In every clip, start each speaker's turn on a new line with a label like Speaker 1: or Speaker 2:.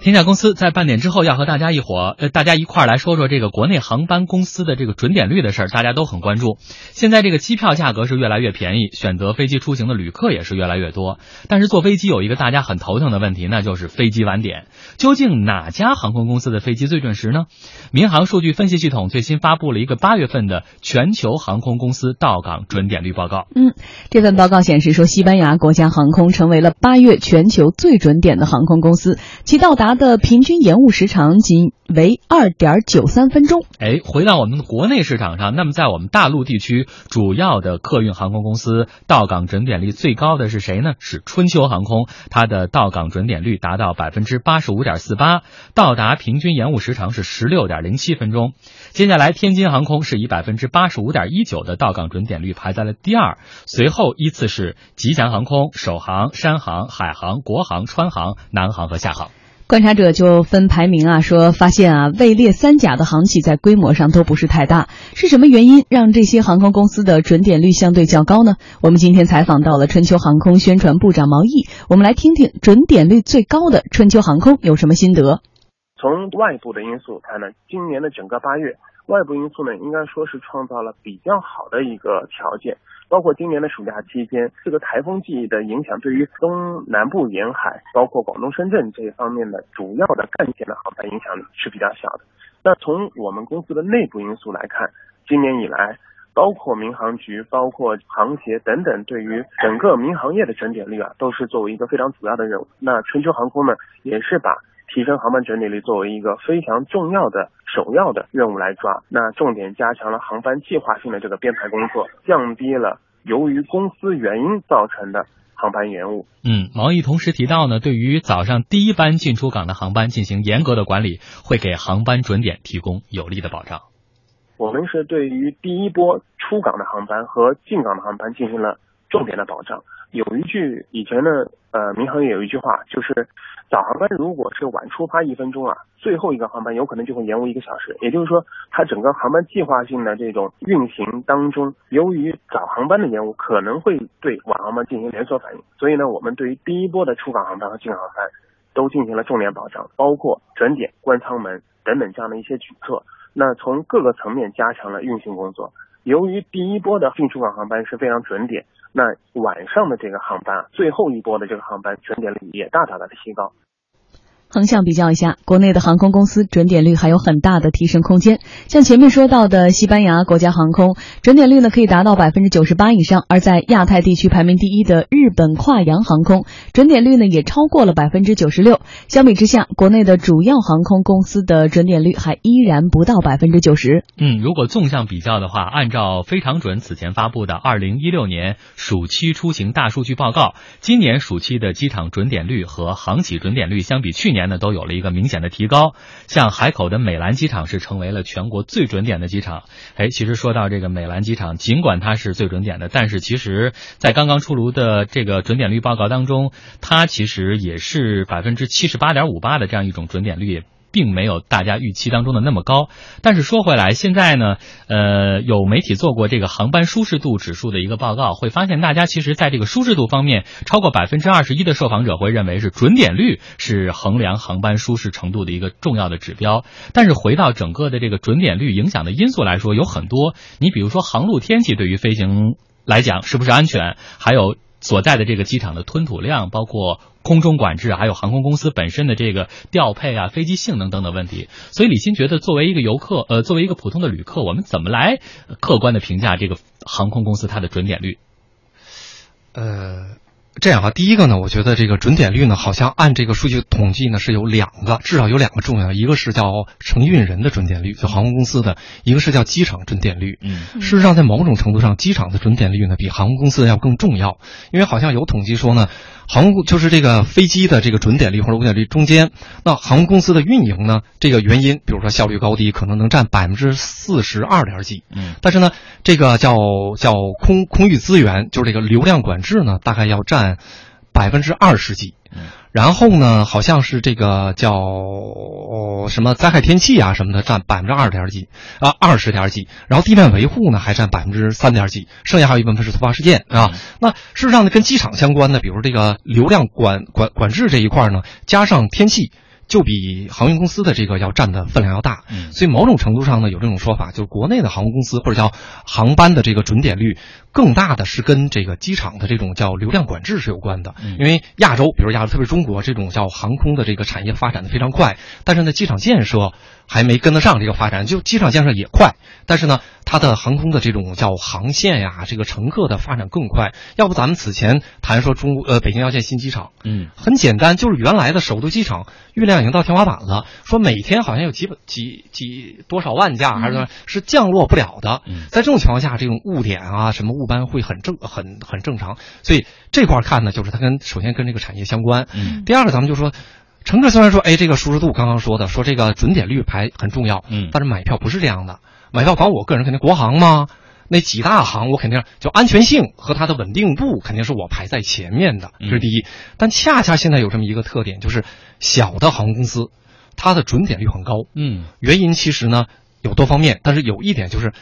Speaker 1: 天下公司在半点之后要和大家一伙呃，大家一块儿来说说这个国内航班公司的这个准点率的事儿，大家都很关注。现在这个机票价格是越来越便宜，选择飞机出行的旅客也是越来越多。但是坐飞机有一个大家很头疼的问题，那就是飞机晚点。究竟哪家航空公司的飞机最准时呢？民航数据分析系统最新发布了一个八月份的全球航空公司到港准点率报告。
Speaker 2: 嗯，这份报告显示说，西班牙国家航空成为了八月全球最准点的航空公司，其到达。的平均延误时长仅为二点九三分钟。
Speaker 1: 哎，回到我们国内市场上，那么在我们大陆地区主要的客运航空公司到港准点率最高的是谁呢？是春秋航空，它的到港准点率达到百分之八十五点四八，到达平均延误时长是十六点零七分钟。接下来，天津航空是以百分之八十五点一九的到港准点率排在了第二，随后依次是吉祥航空、首航、山航、海航、国航、川航、南航和厦航。
Speaker 2: 观察者就分排名啊，说发现啊，位列三甲的航企在规模上都不是太大，是什么原因让这些航空公司的准点率相对较高呢？我们今天采访到了春秋航空宣传部长毛毅，我们来听听准点率最高的春秋航空有什么心得。
Speaker 3: 从外部的因素看呢，今年的整个八月，外部因素呢应该说是创造了比较好的一个条件。包括今年的暑假期间，这个台风季的影响对于东南部沿海，包括广东深圳这一方面的主要的干线的航班影响是比较小的。那从我们公司的内部因素来看，今年以来，包括民航局、包括航协等等，对于整个民航业的整点率啊，都是作为一个非常主要的任务。那春秋航空呢，也是把提升航班准点率作为一个非常重要的。首要的任务来抓，那重点加强了航班计划性的这个编排工作，降低了由于公司原因造成的航班延误。
Speaker 1: 嗯，毛毅同时提到呢，对于早上第一班进出港的航班进行严格的管理，会给航班准点提供有力的保障。
Speaker 3: 我们是对于第一波出港的航班和进港的航班进行了重点的保障。有一句以前呢，呃，民航业有一句话，就是早航班如果是晚出发一分钟啊，最后一个航班有可能就会延误一个小时。也就是说，它整个航班计划性的这种运行当中，由于早航班的延误，可能会对晚航班进行连锁反应。所以呢，我们对于第一波的出港航班和进港航班都进行了重点保障，包括准点、关舱门等等这样的一些举措。那从各个层面加强了运行工作。由于第一波的进出港航班是非常准点。那晚上的这个航班，最后一波的这个航班准点率也大大的提高。
Speaker 2: 横向比较一下，国内的航空公司准点率还有很大的提升空间。像前面说到的西班牙国家航空，准点率呢可以达到百分之九十八以上；而在亚太地区排名第一的日本跨洋航空，准点率呢也超过了百分之九十六。相比之下，国内的主要航空公司的准点率还依然不到百分之九十。
Speaker 1: 嗯，如果纵向比较的话，按照非常准此前发布的二零一六年暑期出行大数据报告，今年暑期的机场准点率和航企准点率相比去年。年呢都有了一个明显的提高，像海口的美兰机场是成为了全国最准点的机场。哎，其实说到这个美兰机场，尽管它是最准点的，但是其实在刚刚出炉的这个准点率报告当中，它其实也是百分之七十八点五八的这样一种准点率。并没有大家预期当中的那么高，但是说回来，现在呢，呃，有媒体做过这个航班舒适度指数的一个报告，会发现大家其实在这个舒适度方面，超过百分之二十一的受访者会认为是准点率是衡量航班舒适程度的一个重要的指标。但是回到整个的这个准点率影响的因素来说，有很多，你比如说航路天气对于飞行来讲是不是安全，还有。所在的这个机场的吞吐量，包括空中管制，还有航空公司本身的这个调配啊、飞机性能等等问题。所以李欣觉得，作为一个游客，呃，作为一个普通的旅客，我们怎么来客观的评价这个航空公司它的准点率？
Speaker 4: 呃。这样啊，第一个呢，我觉得这个准点率呢，好像按这个数据统计呢是有两个，至少有两个重要，一个是叫承运人的准点率，就航空公司的；一个是叫机场准点率。
Speaker 1: 嗯，
Speaker 4: 事实上，在某种程度上，机场的准点率呢比航空公司的要更重要，因为好像有统计说呢。航空就是这个飞机的这个准点率或者误点率中间，那航空公司的运营呢？这个原因，比如说效率高低，可能能占百分之四十二点几。
Speaker 1: 嗯，
Speaker 4: 但是呢，这个叫叫空空域资源，就是这个流量管制呢，大概要占百分之二十几。
Speaker 1: 嗯。
Speaker 4: 然后呢，好像是这个叫什么灾害天气啊什么的，占百分之二点几啊，二十点几。然后地面维护呢，还占百分之三点几，剩下还有一部分是突发事件啊。那事实上呢，跟机场相关的，比如这个流量管管管制这一块呢，加上天气。就比航运公司的这个要占的分量要大。
Speaker 1: 嗯
Speaker 4: 所以某种程度上呢，有这种说法，就是国内的航空公司或者叫航班的这个准点率，更大的是跟这个机场的这种叫流量管制是有关的。
Speaker 1: 嗯
Speaker 4: 因为亚洲，比如亚洲，特别是中国这种叫航空的这个产业发展的非常快，但是呢，机场建设还没跟得上这个发展。就机场建设也快，但是呢，它的航空的这种叫航线呀，这个乘客的发展更快。要不咱们此前谈说中呃北京要建新机场，
Speaker 1: 嗯
Speaker 4: 很简单，就是原来的首都机场运量已经到天花板了，说每天好像有几百几几多少万架，还是说是降落不了的。
Speaker 1: 嗯
Speaker 4: 在这种情况下，这种误点啊，什么误班会很正很很正常。所以这块儿看呢，就是它跟首先跟这个产业相关。
Speaker 1: 嗯
Speaker 4: 第二个，咱们就说。乘客虽然说，哎，这个舒适度刚刚说的，说这个准点率排很重要，
Speaker 1: 嗯
Speaker 4: 但是买票不是这样的。买票，管我个人肯定国航嘛，那几大行我肯定就安全性和它的稳定度肯定是我排在前面的，这是第一。但恰恰现在有这么一个特点，就是小的航空公司，它的准点率很高。
Speaker 1: 嗯
Speaker 4: 原因其实呢有多方面，但是有一点就是，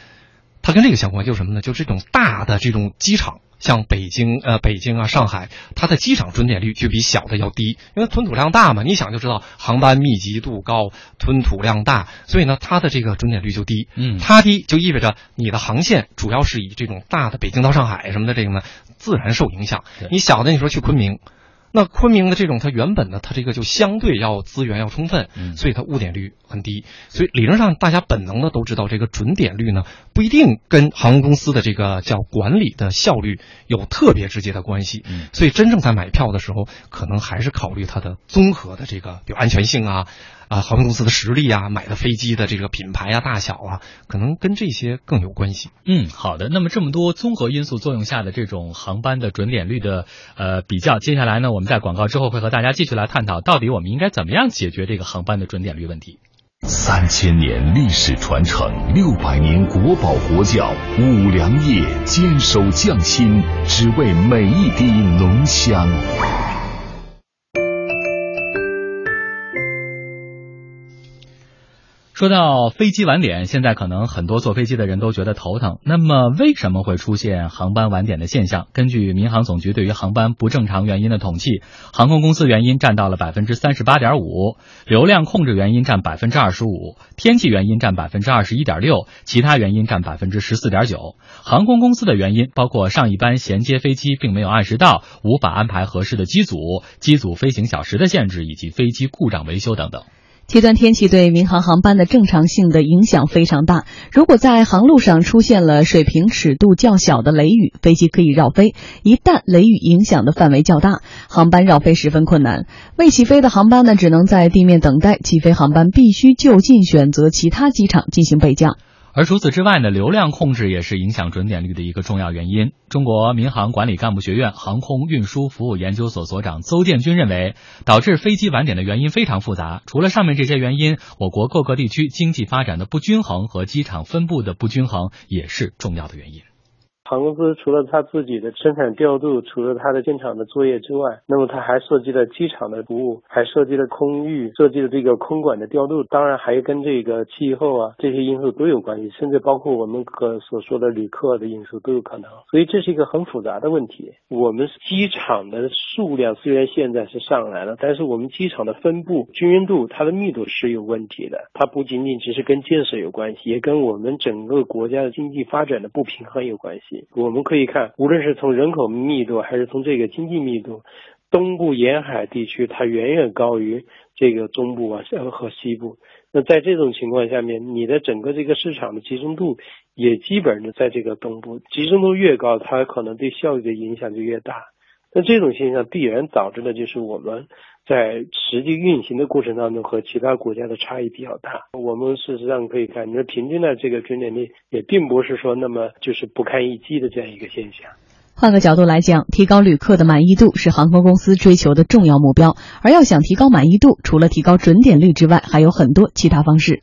Speaker 4: 它跟这个相关，就是什么呢？就是这种大的这种机场，像北京、呃北京啊、上海，它的机场准点率就比小的要低，因为吞吐量大嘛。你想就知道，航班密集度高，吞吐量大，所以呢，它的这个准点率就低。
Speaker 1: 嗯
Speaker 4: 它低就意味着你的航线主要是以这种大的北京到上海什么的这个呢，自然受影响。你小的你说去昆明。那昆明的这种，它原本呢，它这个就相对要资源要充分，
Speaker 1: 嗯
Speaker 4: 所以它误点率很低。所以理论上，大家本能的都知道，这个准点率呢不一定跟航空公司的这个叫管理的效率有特别直接的关系。
Speaker 1: 嗯
Speaker 4: 所以真正在买票的时候，可能还是考虑它的综合的这个，比如安全性啊，啊，航空公司的实力啊，买的飞机的这个品牌啊、大小啊，可能跟这些更有关系。
Speaker 1: 嗯，好的。那么这么多综合因素作用下的这种航班的准点率的呃比较，接下来呢，我们在广告之后会和大家继续来探讨，到底我们应该怎么样解决这个航班的准点率问题。
Speaker 5: 三千年历史传承，六百年国宝国窖，五粮液坚守匠心，只为每一滴浓香。
Speaker 1: 说到飞机晚点，现在可能很多坐飞机的人都觉得头疼。那么，为什么会出现航班晚点的现象？根据民航总局对于航班不正常原因的统计，航空公司原因占到了百分之三十八点五，流量控制原因占百分之二十五，天气原因占百分之二十一点六，其他原因占百分之十四点九。航空公司的原因包括上一班衔接飞机并没有按时到，无法安排合适的机组、机组飞行小时的限制，以及飞机故障维修等等。
Speaker 2: 极端天气对民航航班的正常性的影响非常大。如果在航路上出现了水平尺度较小的雷雨，飞机可以绕飞；一旦雷雨影响的范围较大，航班绕飞十分困难。未起飞的航班呢，只能在地面等待；起飞航班必须就近选择其他机场进行备降。
Speaker 1: 而除此之外呢，流量控制也是影响准点率的一个重要原因。中国民航管理干部学院航空运输服务研究所所长邹建军认为，导致飞机晚点的原因非常复杂。除了上面这些原因，我国各个地区经济发展的不均衡和机场分布的不均衡也是重要的原因。
Speaker 6: 航空公司除了它自己的生产调度，除了它的现场的作业之外，那么它还涉及了机场的服务，还涉及了空域，涉及了这个空管的调度，当然还跟这个气候啊这些因素都有关系，甚至包括我们可所说的旅客的因素都有可能。所以这是一个很复杂的问题。我们机场的数量虽然现在是上来了，但是我们机场的分布均匀度，它的密度是有问题的。它不仅仅只是跟建设有关系，也跟我们整个国家的经济发展的不平衡有关系。我们可以看，无论是从人口密度还是从这个经济密度，东部沿海地区它远远高于这个中部啊和西部。那在这种情况下面，你的整个这个市场的集中度也基本上在这个东部，集中度越高，它可能对效益的影响就越大。那这种现象必然导致的就是我们在实际运行的过程当中和其他国家的差异比较大。我们事实上可以看，你说平均的这个准点率也并不是说那么就是不堪一击的这样一个现象。
Speaker 2: 换个角度来讲，提高旅客的满意度是航空公司追求的重要目标。而要想提高满意度，除了提高准点率之外，还有很多其他方式。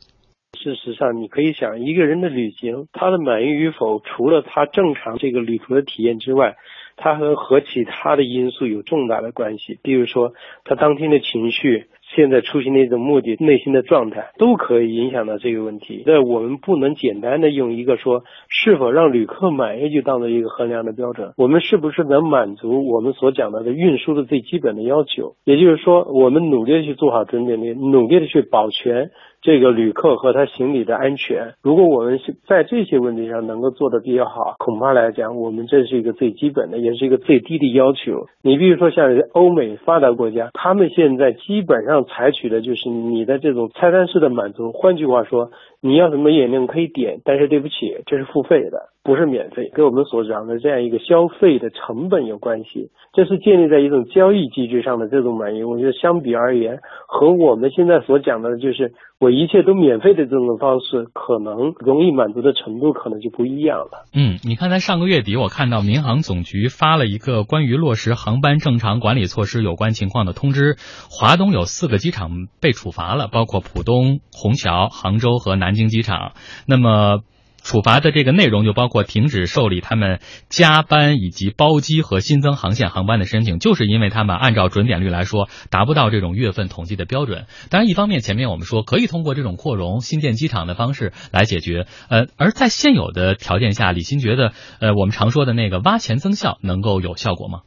Speaker 6: 事实上，你可以想，一个人的旅行，他的满意与否，除了他正常这个旅途的体验之外，他和和其他的因素有重大的关系。比如说，他当天的情绪、现在出行的一种目的、内心的状态，都可以影响到这个问题。那我们不能简单的用一个说是否让旅客满意就当做一个衡量的标准。我们是不是能满足我们所讲到的运输的最基本的要求？也就是说，我们努力的去做好准点率，努力的去保全。这个旅客和他行李的安全，如果我们在这些问题上能够做得比较好，恐怕来讲，我们这是一个最基本的，也是一个最低的要求。你比如说像欧美发达国家，他们现在基本上采取的就是你的这种菜单式的满足。换句话说，你要什么饮料可以点，但是对不起，这是付费的，不是免费，跟我们所讲的这样一个消费的成本有关系。这是建立在一种交易机制上的这种满意。我觉得相比而言，和我们现在所讲的就是我。一切都免费的这种方式，可能容易满足的程度可能就不一样了。
Speaker 1: 嗯，你看，在上个月底，我看到民航总局发了一个关于落实航班正常管理措施有关情况的通知，华东有四个机场被处罚了，包括浦东、虹桥、杭州和南南京机场。那么。处罚的这个内容就包括停止受理他们加班以及包机和新增航线航班的申请，就是因为他们按照准点率来说达不到这种月份统计的标准。当然，一方面前面我们说可以通过这种扩容、新建机场的方式来解决，呃，而在现有的条件下，李欣觉得，呃，我们常说的那个挖潜增效能够有效果吗？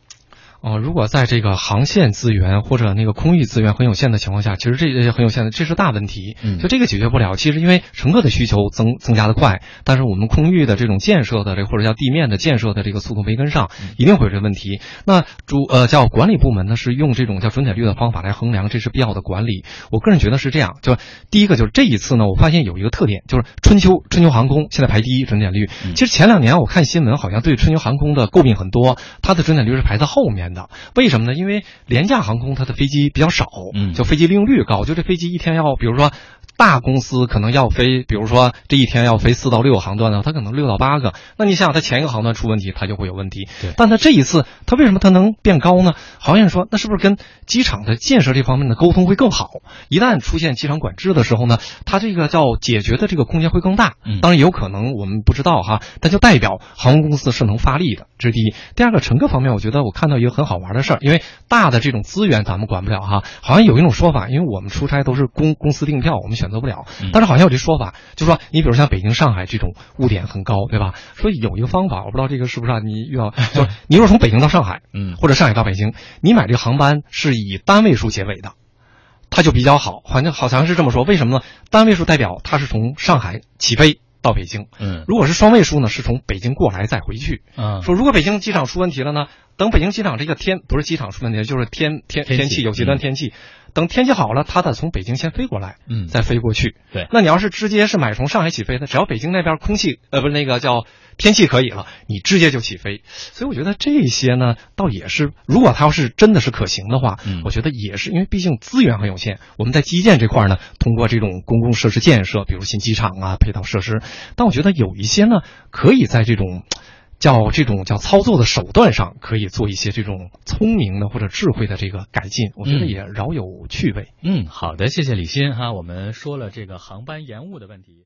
Speaker 4: 哦，如果在这个航线资源或者那个空域资源很有限的情况下，其实这些很有限的，这是大问题。
Speaker 1: 嗯，
Speaker 4: 就这个解决不了。其实因为乘客的需求增增加的快，但是我们空域的这种建设的这或者叫地面的建设的这个速度没跟上，一定会有这问题。那主呃叫管理部门呢是用这种叫准点率的方法来衡量，这是必要的管理。我个人觉得是这样。就第一个就是这一次呢，我发现有一个特点，就是春秋春秋航空现在排第一准点率。其实前两年我看新闻好像对春秋航空的诟病很多，它的准点率是排在后面的。为什么呢？因为廉价航空它的飞机比较少，
Speaker 1: 嗯，
Speaker 4: 就飞机利用率高，就这飞机一天要，比如说。大公司可能要飞，比如说这一天要飞四到六个航段呢，它可能六到八个。那你想想，它前一个航段出问题，它就会有问题。
Speaker 1: 对。
Speaker 4: 但它这一次，它为什么它能变高呢？好像说，那是不是跟机场的建设这方面的沟通会更好？一旦出现机场管制的时候呢，它这个叫解决的这个空间会更大。
Speaker 1: 嗯。
Speaker 4: 当然也有可能我们不知道哈，但就代表航空公司是能发力的，这是第一。第二个乘客方面，我觉得我看到一个很好玩的事儿，因为大的这种资源咱们管不了哈，好像有一种说法，因为我们出差都是公公司订票，我们选择不了，但是。好像有这说法，就说你比如像北京、上海这种误点很高，对吧？所以有一个方法，我不知道这个是不是啊？你遇到就是你如果从北京到上海，
Speaker 1: 嗯，
Speaker 4: 或者上海到北京，你买这个航班是以单位数结尾的，它就比较好。好像好像是这么说，为什么呢？单位数代表它是从上海起飞到北京，
Speaker 1: 嗯，
Speaker 4: 如果是双位数呢，是从北京过来再回去。
Speaker 1: 嗯，
Speaker 4: 说如果北京机场出问题了呢，等北京机场这个天不是机场出问题，就是天天天气有极端天气。等天气好了，他得从北京先飞过来，
Speaker 1: 嗯，
Speaker 4: 再飞过去。
Speaker 1: 对，
Speaker 4: 那你要是直接是买从上海起飞的，只要北京那边空气呃不是那个叫天气可以了，你直接就起飞。所以我觉得这些呢，倒也是，如果它要是真的是可行的话，
Speaker 1: 嗯，
Speaker 4: 我觉得也是，因为毕竟资源很有限。我们在基建这块呢，通过这种公共设施建设，比如新机场啊、配套设施，但我觉得有一些呢，可以在这种。叫这种叫操作的手段上，可以做一些这种聪明的或者智慧的这个改进，我觉得也饶有趣味。
Speaker 1: 嗯，好的，谢谢李欣哈，我们说了这个航班延误的问题。